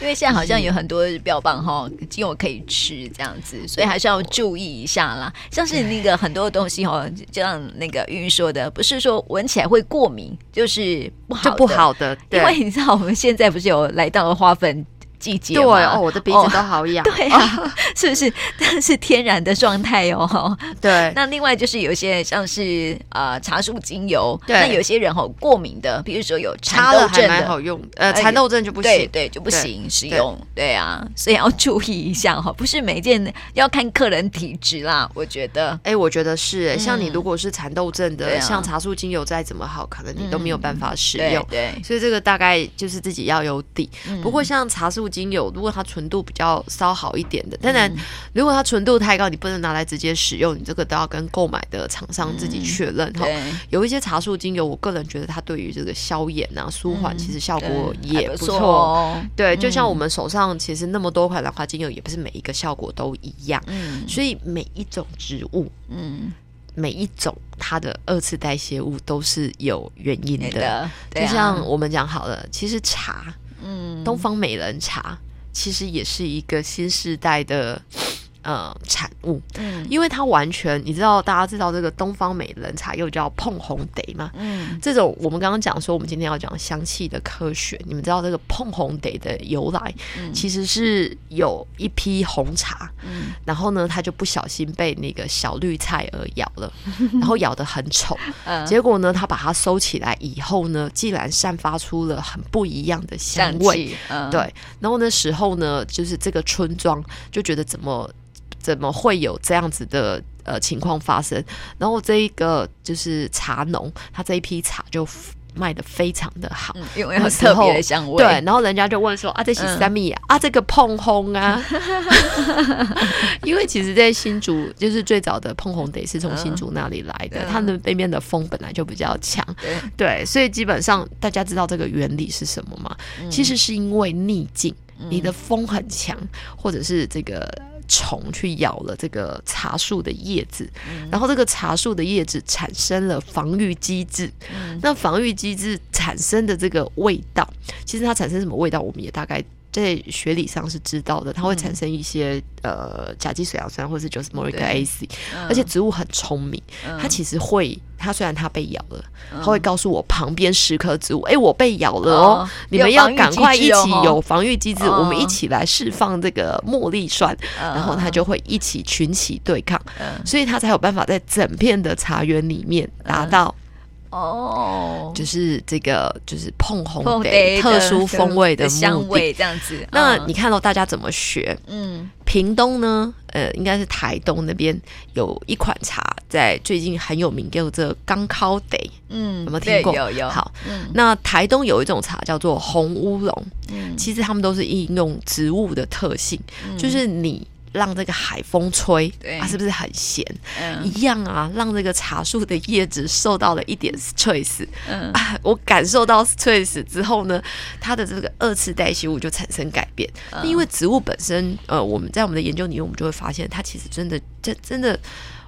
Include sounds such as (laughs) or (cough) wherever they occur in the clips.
因为现在好像有很多标榜哈，精油可以吃这样子，所以还是要注意一下啦。像是那个很多东西哈，就像那个玉玉说的，不是说闻起来会过敏，就是不好的，就不好的。对，因为你知道我们现在不是有来到了花粉。季节对哦，我的鼻子都好痒，哦。(laughs) 对啊，(laughs) 是不是？但是天然的状态哦。(laughs) 对。那另外就是有些像是呃茶树精油，对。那有些人哦过敏的，比如说有蚕豆症的，好用。呃，蚕豆症就不行，对对就不行使用。对啊，所以要注意一下哈，不是每件要看客人体质啦。我觉得，哎，我觉得是，像你如果是蚕豆症的，像茶树精油再怎么好，可能你都没有办法使用。对。所以这个大概就是自己要有底。不过像茶树。精油如果它纯度比较稍好一点的，当然如果它纯度太高，你不能拿来直接使用，你这个都要跟购买的厂商自己确认哈。有一些茶树精油，我个人觉得它对于这个消炎啊、舒缓，其实效果也不错。对，就像我们手上其实那么多款兰花精油，也不是每一个效果都一样。所以每一种植物，嗯，每一种它的二次代谢物都是有原因的。就像我们讲好了，其实茶。东方美人茶其实也是一个新时代的。呃，产物，嗯，因为它完全，你知道，大家知道这个东方美人茶又叫碰红得嘛，嗯，这种我们刚刚讲说，我们今天要讲香气的科学，你们知道这个碰红得的由来，嗯，其实是有一批红茶，嗯，然后呢，它就不小心被那个小绿菜蛾咬了，(laughs) 然后咬得很丑，嗯，结果呢，它把它收起来以后呢，竟然散发出了很不一样的香味，嗯，对，然后那时候呢，就是这个村庄就觉得怎么。怎么会有这样子的呃情况发生？然后这一个就是茶农，他这一批茶就卖的非常的好，嗯、因为有特别的香味。对，然后人家就问说：“啊，这是什么呀？啊，这个碰红啊？”因为其实，在新竹就是最早的碰红得是从新竹那里来的，它的背面的风本来就比较强。对，对，所以基本上大家知道这个原理是什么吗？嗯、其实是因为逆境，你的风很强，或者是这个。虫去咬了这个茶树的叶子，嗯、然后这个茶树的叶子产生了防御机制。嗯、那防御机制产生的这个味道，其实它产生什么味道，我们也大概。在学理上是知道的，它会产生一些、嗯、呃甲基水杨酸或是 Josmoric acid，而且植物很聪明，嗯、它其实会，它虽然它被咬了，它会告诉我旁边十棵植物，哎、嗯欸，我被咬了哦，哦你们要赶快一起有防御机制，哦、我们一起来释放这个茉莉酸，哦、然后它就会一起群起对抗，嗯、所以它才有办法在整片的茶园里面达到。哦，就是这个，就是碰红的特殊风味的香味这样子。那你看到大家怎么学？嗯，屏东呢，呃，应该是台东那边有一款茶，在最近很有名，叫做刚烤得。嗯，有没有听过？有有。好，那台东有一种茶叫做红乌龙。嗯，其实他们都是应用植物的特性，就是你。让这个海风吹，对啊是不是很咸？嗯、一样啊，让这个茶树的叶子受到了一点 stress，嗯啊，我感受到 stress 之后呢，它的这个二次代谢物就产生改变。嗯、因为植物本身，呃，我们在我们的研究里面，我们就会发现，它其实真的，真真的。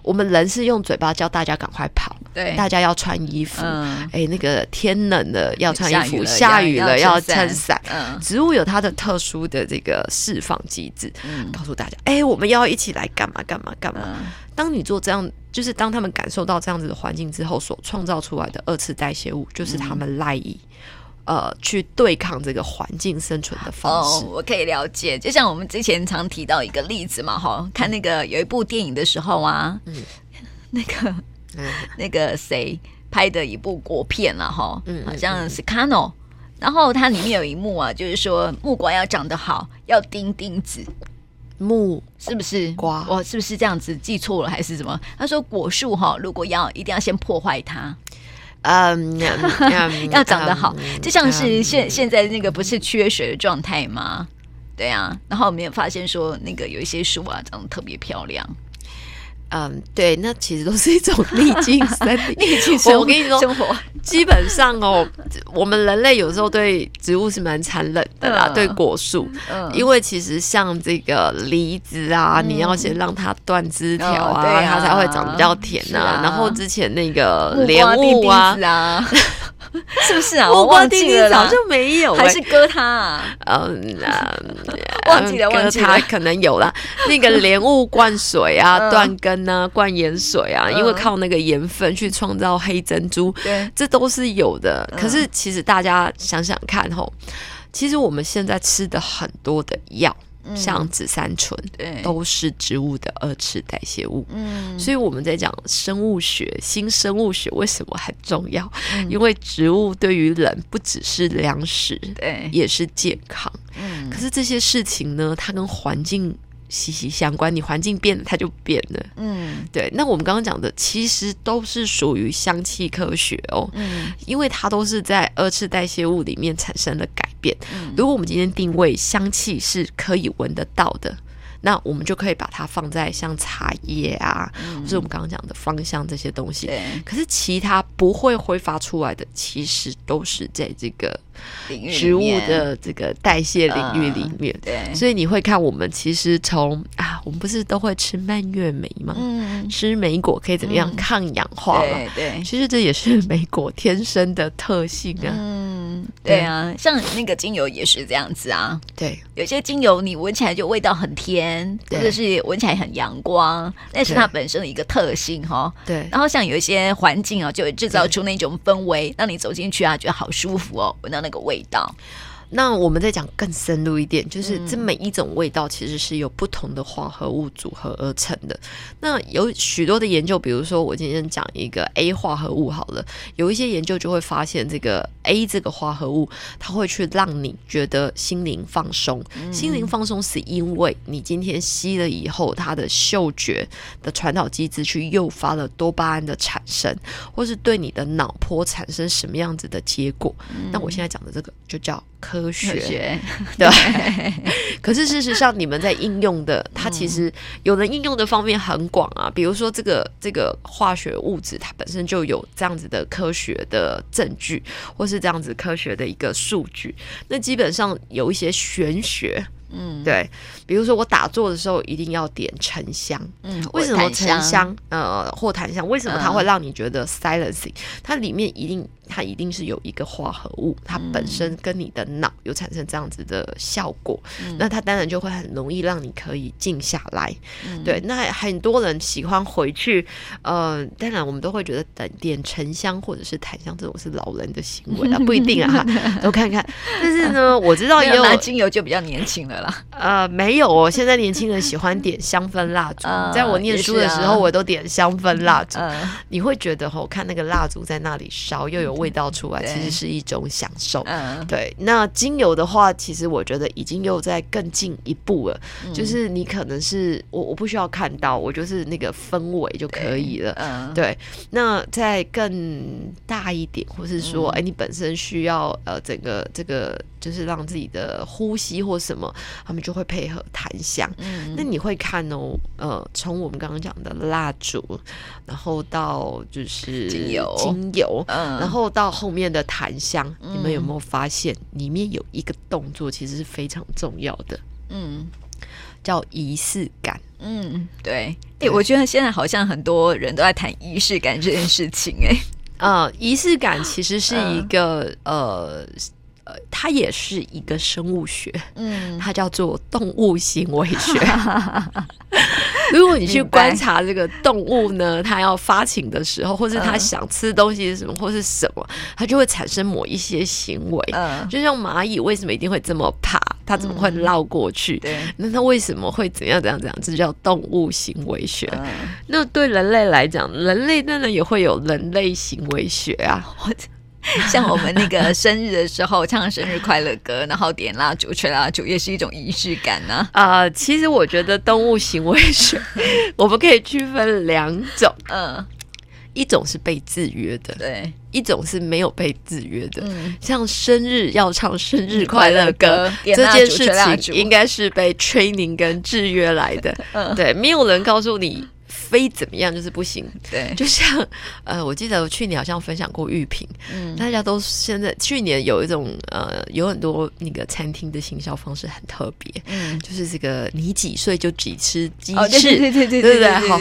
我们人是用嘴巴叫大家赶快跑，对，大家要穿衣服。哎、嗯，那个天冷了要穿衣服，下雨了要撑伞。嗯、植物有它的特殊的这个释放机制，嗯、告诉大家，哎，我们要一起来干嘛干嘛干嘛。嗯、当你做这样，就是当他们感受到这样子的环境之后，所创造出来的二次代谢物，就是他们赖以。呃，去对抗这个环境生存的方式。哦，我可以了解。就像我们之前常提到一个例子嘛，哈，看那个有一部电影的时候啊，嗯，那个，嗯，那个谁拍的一部国片了，哈，嗯，好像是 Cano 然后它里面有一幕啊，就是说木瓜要长得好，要钉钉子，木是不是瓜？我是不是这样子记错了还是什么？他说果树哈，如果要一定要先破坏它。嗯，(laughs) 要长得好，就像是现现在那个不是缺水的状态吗？对啊，然后我们也发现说，那个有一些树啊，长得特别漂亮。嗯，对，那其实都是一种逆境 (laughs) 生 (laughs) 逆境生活。我跟你说，生活 (laughs) 基本上哦，我们人类有时候对植物是蛮残忍的啦，对果树，因为其实像这个梨子啊，你要先让它断枝条啊，它才会长比较甜呐。然后之前那个莲雾啊。(laughs) 是不是啊？我忘记了，早就没有，还是割它啊？嗯，(laughs) 忘记了，忘记了可能有啦。那个莲雾灌水啊，(laughs) 断根啊，灌盐水啊，因为靠那个盐分去创造黑珍珠，对，这都是有的。可是其实大家想想看吼，其实我们现在吃的很多的药。像紫杉醇，对，都是植物的二次代谢物。嗯，所以我们在讲生物学，新生物学为什么很重要？嗯，因为植物对于人不只是粮食，对，也是健康。嗯，可是这些事情呢，它跟环境。息息相关，你环境变了，它就变了。嗯，对。那我们刚刚讲的，其实都是属于香气科学哦。嗯，因为它都是在二次代谢物里面产生了改变。嗯，如果我们今天定位香气是可以闻得到的。那我们就可以把它放在像茶叶啊，嗯、或是我们刚刚讲的芳香这些东西。可是其他不会挥发出来的，其实都是在这个植物的这个代谢领域里面。呃、对，所以你会看我们其实从啊，我们不是都会吃蔓越莓吗？嗯，吃莓果可以怎么样、嗯、抗氧化嘛？对，对，其实这也是 (laughs) 莓果天生的特性啊。嗯，对啊，像那个精油也是这样子啊。对，有些精油你闻起来就味道很甜。或者是闻起来很阳光，那是它本身的一个特性哈。对，然后像有一些环境啊，就会制造出那种氛围，让你走进去啊，觉得好舒服哦，闻到那个味道。那我们再讲更深入一点，就是这每一种味道其实是由不同的化合物组合而成的。那有许多的研究，比如说我今天讲一个 A 化合物好了，有一些研究就会发现，这个 A 这个化合物，它会去让你觉得心灵放松。心灵放松是因为你今天吸了以后，它的嗅觉的传导机制去诱发了多巴胺的产生，或是对你的脑波产生什么样子的结果。那我现在讲的这个就叫。科学，科学对，(laughs) 可是事实上，你们在应用的，它其实有的应用的方面很广啊。比如说，这个这个化学物质，它本身就有这样子的科学的证据，或是这样子科学的一个数据。那基本上有一些玄学。嗯，对，比如说我打坐的时候一定要点沉香，嗯，为什么沉香？呃，或檀香，为什么它会让你觉得 silencing？它里面一定，它一定是有一个化合物，它本身跟你的脑有产生这样子的效果，嗯、那它当然就会很容易让你可以静下来。嗯、对，那很多人喜欢回去，呃，当然我们都会觉得等点沉香或者是檀香这种是老人的行为啊，不一定啊，(laughs) 都看看。但是呢，我知道也有拿精油就比较年轻了。呃，没有哦。现在年轻人喜欢点香氛蜡烛，呃、(laughs) 在我念书的时候，我都点香氛蜡烛。呃、你会觉得吼，看那个蜡烛在那里烧，又有味道出来，其实是一种享受。呃、对，那精油的话，其实我觉得已经又在更进一步了。嗯、就是你可能是我，我不需要看到，我就是那个氛围就可以了。对。那再更大一点，或是说，哎、嗯，你本身需要呃，整个这个就是让自己的呼吸或什么。他们就会配合檀香，嗯、那你会看哦，呃，从我们刚刚讲的蜡烛，然后到就是精油，精油，嗯，然后到后面的檀香，嗯、你们有没有发现里面有一个动作其实是非常重要的？嗯，叫仪式感。嗯，对，哎对，我觉得现在好像很多人都在谈仪式感这件事情，哎，呃，仪式感其实是一个、嗯、呃。它也是一个生物学，嗯，它叫做动物行为学。(laughs) 如果你去观察这个动物呢，它要发情的时候，或是它想吃东西是什么，或是什么，它就会产生某一些行为。嗯，就像蚂蚁为什么一定会这么爬，它怎么会绕过去？对，那它为什么会怎样怎样怎样？这叫动物行为学。那对人类来讲，人类当然也会有人类行为学啊。(laughs) (laughs) 像我们那个生日的时候唱生日快乐歌，然后点蜡烛、吹蜡烛，也是一种仪式感呢、啊。(laughs) 其实我觉得动物行为学，(laughs) 我们可以区分两种。嗯，一种是被制约的，对；一种是没有被制约的。嗯，像生日要唱生日快乐歌，乐这件事情应该是被 training 跟制约来的。嗯，对，没有人告诉你。非怎么样就是不行。对，就像呃，我记得我去年好像分享过玉屏，嗯，大家都现在去年有一种呃，有很多那个餐厅的行销方式很特别，嗯，就是这个你几岁就几吃鸡翅，对对对对对对对，好。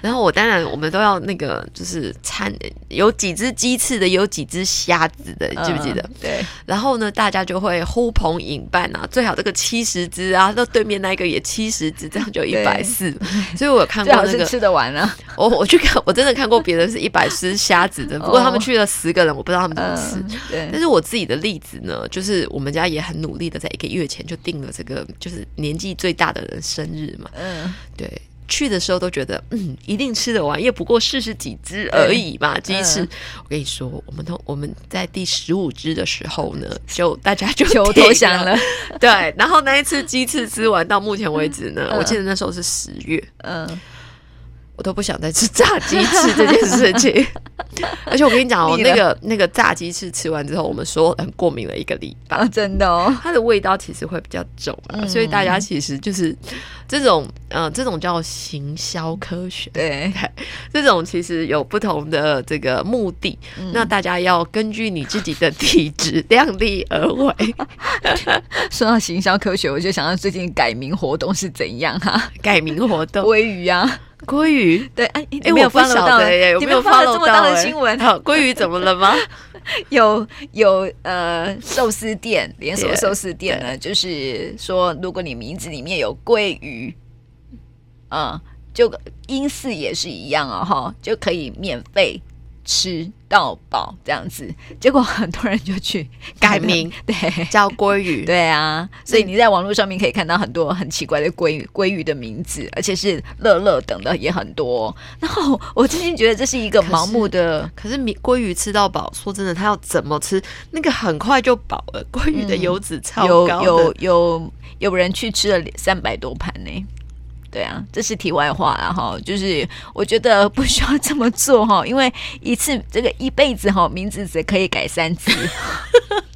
然后我当然我们都要那个就是餐有几只鸡翅的，有几只虾子的，记不记得？对。然后呢，大家就会呼朋引伴啊，最好这个七十只啊，那对面那一个也七十只，这样就一百四。所以我有看过那个。吃得完啊！(laughs) 我我去看，我真的看过别人是一百只虾子的，(laughs) 不过他们去了十个人，我不知道他们怎么吃。嗯、对，但是我自己的例子呢，就是我们家也很努力的，在一个月前就定了这个，就是年纪最大的人生日嘛。嗯，对，去的时候都觉得嗯，一定吃得完，也不过四十几只而已嘛，鸡翅。嗯、我跟你说，我们都我们在第十五只的时候呢，就大家就求投降了。对，然后那一次鸡翅吃完到目前为止呢，嗯、我记得那时候是十月。嗯。我都不想再吃炸鸡翅这件事情，(laughs) 而且我跟你讲哦，那个那个炸鸡翅吃完之后，我们说很过敏了一个礼拜，啊，真的哦，它的味道其实会比较重啊，嗯、所以大家其实就是这种呃，这种叫行销科学，对，这种其实有不同的这个目的，嗯、那大家要根据你自己的体质量力而为。(laughs) 说到行销科学，我就想到最近改名活动是怎样哈、啊？(laughs) 改名活动，鲑鱼啊。鲑鱼 (laughs) 对，哎，哎没有发了到，有没有发了这么大的新闻？好，鲑鱼 (laughs) 怎么了吗？有有呃，寿司店连锁寿司店呢，就是说，如果你名字里面有鲑鱼，嗯，就音似也是一样哦，哈，就可以免费。吃到饱这样子，结果很多人就去 (laughs) 改名，(laughs) 对，叫鲑鱼，(laughs) 对啊，所以你在网络上面可以看到很多很奇怪的鲑鱼鲑鱼的名字，而且是乐乐等的也很多。然后我最近觉得这是一个盲目的，可是鲑鱼吃到饱，说真的，他要怎么吃？那个很快就饱了，鲑鱼的油脂超高，有有有有人去吃了三百多盘呢。对啊，这是题外话了哈，就是我觉得不需要这么做哈，(laughs) 因为一次这个一辈子哈，名字只可以改三次，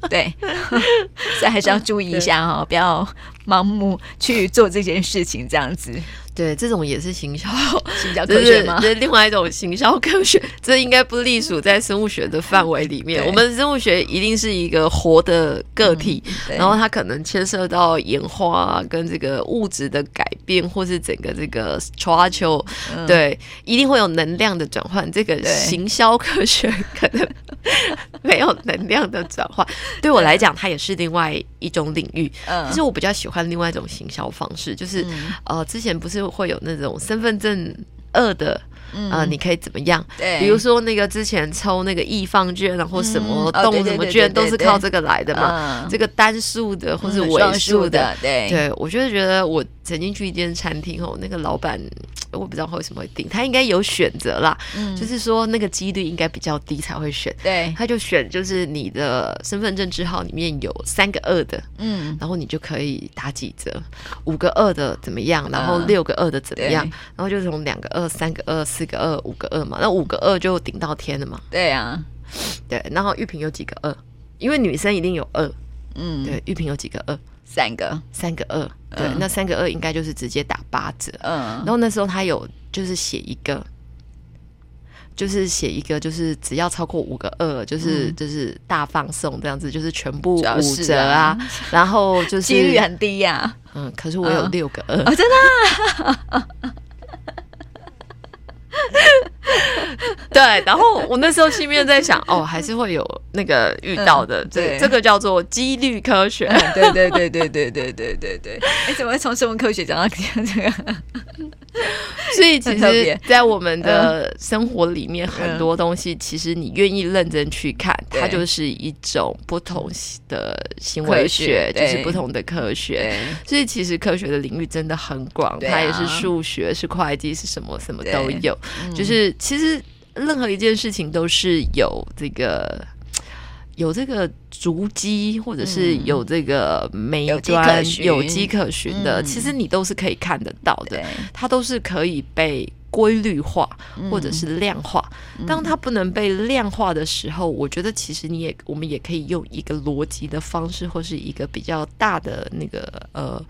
对，所以还是要注意一下哈，不要盲目去做这件事情，这样子。对，这种也是行销，(laughs) 行销科学吗？这是另外一种行销科学，这应该不隶属在生物学的范围里面。(laughs) 我们生物学一定是一个活的个体，嗯、然后它可能牵涉到演化跟这个物质的改变，或是整个这个 structure，对，一定会有能量的转换。这个行销科学可能 (laughs) 没有能量的转换，对我来讲，它也是另外一种领域。其实我比较喜欢另外一种行销方式，就是呃，之前不是。会有那种身份证二的，嗯、呃，你可以怎么样？对，比如说那个之前抽那个易放券，然后什么动什么券，都是靠这个来的嘛。这个单数的或是尾数的，的，对，对我就是觉得我曾经去一间餐厅哦，那个老板。我不知道为什么会定，他应该有选择啦，嗯、就是说那个几率应该比较低才会选。对，他就选就是你的身份证字号里面有三个二的，嗯，然后你就可以打几折，五个二的怎么样？然后六个二的怎么样？嗯、然后就从两个二、三个二、四个二、五个二嘛，那五个二就顶到天了嘛。对啊，对，然后玉萍有几个二？因为女生一定有二，嗯，对，玉萍有几个二？三个，三个二，对，嗯、那三个二应该就是直接打八折。嗯，然后那时候他有就是写一个，就是写一个，就是只要超过五个二，就是、嗯、就是大放送这样子，就是全部五折啊。啊然后就是几率很低呀、啊。嗯，可是我有六个二、嗯哦，真的、啊。(laughs) (laughs) 对，然后我那时候心里面在想，哦，还是会有那个遇到的，嗯、对，这个叫做几率科学。对对对对对对对对对。哎，怎么会从生物科学讲到这个？(laughs) 所以其实，在我们的生活里面，很多东西，其实你愿意认真去看，它就是一种不同的行为学，就是不同的科学。所以其实科学的领域真的很广，它也是数学，是会计，是什么什么都有。就是其实任何一件事情都是有这个。有这个足迹，或者是有这个美观、有迹可循的，其实你都是可以看得到的，它都是可以被规律化或者是量化。当它不能被量化的时候，我觉得其实你也我们也可以用一个逻辑的方式，或是一个比较大的那个呃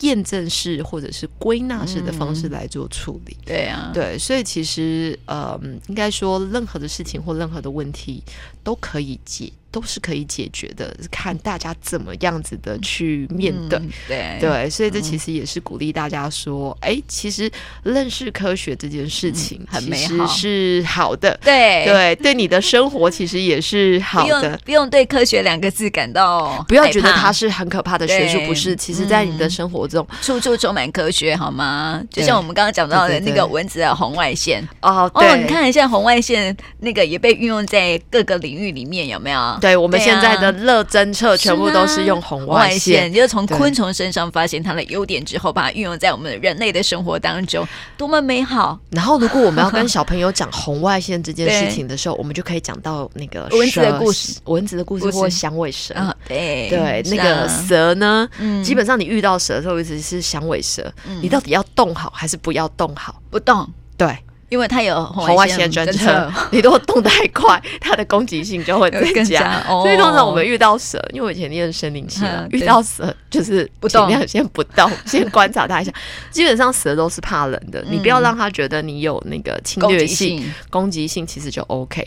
验证式或者是归纳式的方式来做处理。对啊，对，所以其实呃，应该说任何的事情或任何的问题都可以解。都是可以解决的，看大家怎么样子的去面对。嗯、对对，所以这其实也是鼓励大家说，哎、嗯，其实认识科学这件事情很美好，是好的。对对，对你的生活其实也是好的。不用，不用对科学两个字感到不要觉得它是很可怕的学术，不是。其实，在你的生活中，嗯、处处充满科学，好吗？就像我们刚刚讲到的那个蚊子的红外线哦，哦，你看一下红外线那个也被运用在各个领域里面，有没有？对，我们现在的热侦测全部都是用红外线，就是从昆虫身上发现它的优点之后，把它运用在我们人类的生活当中，多么美好！然后，如果我们要跟小朋友讲红外线这件事情的时候，我们就可以讲到那个蚊子的故事，蚊子的故事或响尾蛇。对对，那个蛇呢，基本上你遇到蛇的时候，一直是响尾蛇，你到底要动好还是不要动好？不动，对。因为它有红外线侦测，(laughs) 你如果动太快，(laughs) 它的攻击性就会增加。所以通常我们遇到蛇，因为我以前念森林系，遇到蛇就是尽量先不动，(laughs) 先观察它一下。基本上蛇都是怕冷的，你不要让它觉得你有那个侵略性、攻击性，其实就 OK。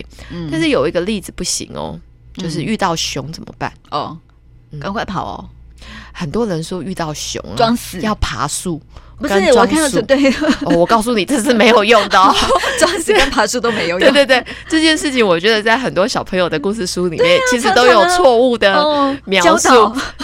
但是有一个例子不行哦，就是遇到熊怎么办？哦，赶快跑哦！很多人说遇到熊装死要爬树。不是，我看到是对的。哦，我告诉你，这是没有用的，(laughs) 装死跟爬树都没有用。对对对，这件事情我觉得在很多小朋友的故事书里面，其实都有错误的描述。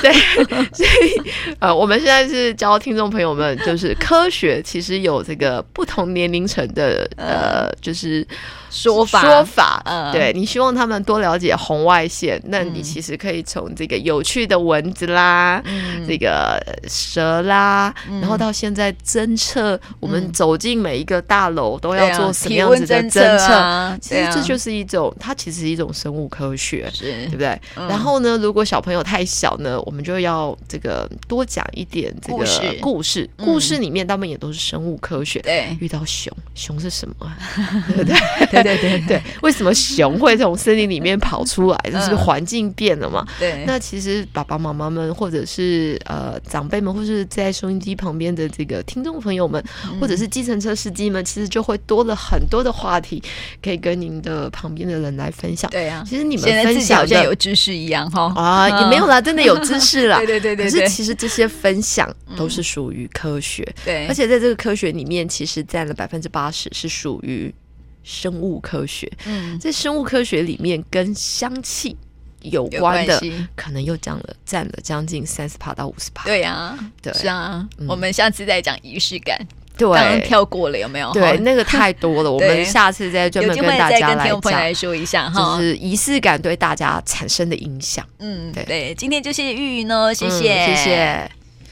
对，(laughs) 所以呃，我们现在是教听众朋友们，就是科学其实有这个不同年龄层的呃，就是说法说法。对，你希望他们多了解红外线，那你其实可以从这个有趣的蚊子啦，这个蛇啦，然后到现在。在侦测，我们走进每一个大楼都要做什么样子的侦测？其实这就是一种，它其实是一种生物科学，对不对？然后呢，如果小朋友太小呢，我们就要这个多讲一点这个故事。故事里面他们也都是生物科学。对，遇到熊，熊是什么？(laughs) 对不对？对对对对，为什么熊会从森林里面跑出来？就是环境变了嘛。对。那其实爸爸妈妈们，或者是呃长辈们，或是在收音机旁边的这个。听众朋友们，或者是计程车司机们，其实就会多了很多的话题，可以跟您的旁边的人来分享。对啊，其实你们分享好像有知识一样哈啊，也没有啦，真的有知识啦。(laughs) 对对对对。可是其实这些分享都是属于科学，对，而且在这个科学里面，其实占了百分之八十是属于生物科学。嗯，在生物科学里面，跟香气。有关的可能又占了，占了将近三十趴到五十趴。对呀，对，是啊。我们下次再讲仪式感，对，刚刚跳过了有没有？对，那个太多了，(laughs) 我们下次再专门跟大家来讲，来说一下哈，就是仪式感对大家产生的影响。嗯，对，今天就谢谢玉玉呢，谢谢，谢谢。